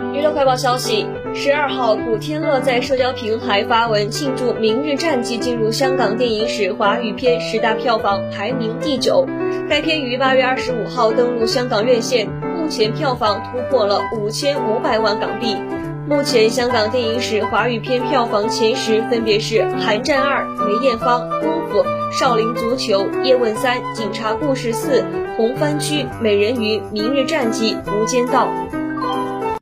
娱乐快报消息，十二号古天乐在社交平台发文庆祝明日战记进入香港电影史华语片十大票房排名第九。该片于八月二十五号登陆香港院线，目前票房突破了五千五百万港币。目前香港电影史华语片票房前十分别是：寒战二、梅艳芳、功夫、少林足球、叶问三、警察故事四、红番区、美人鱼、明日战记、无间道。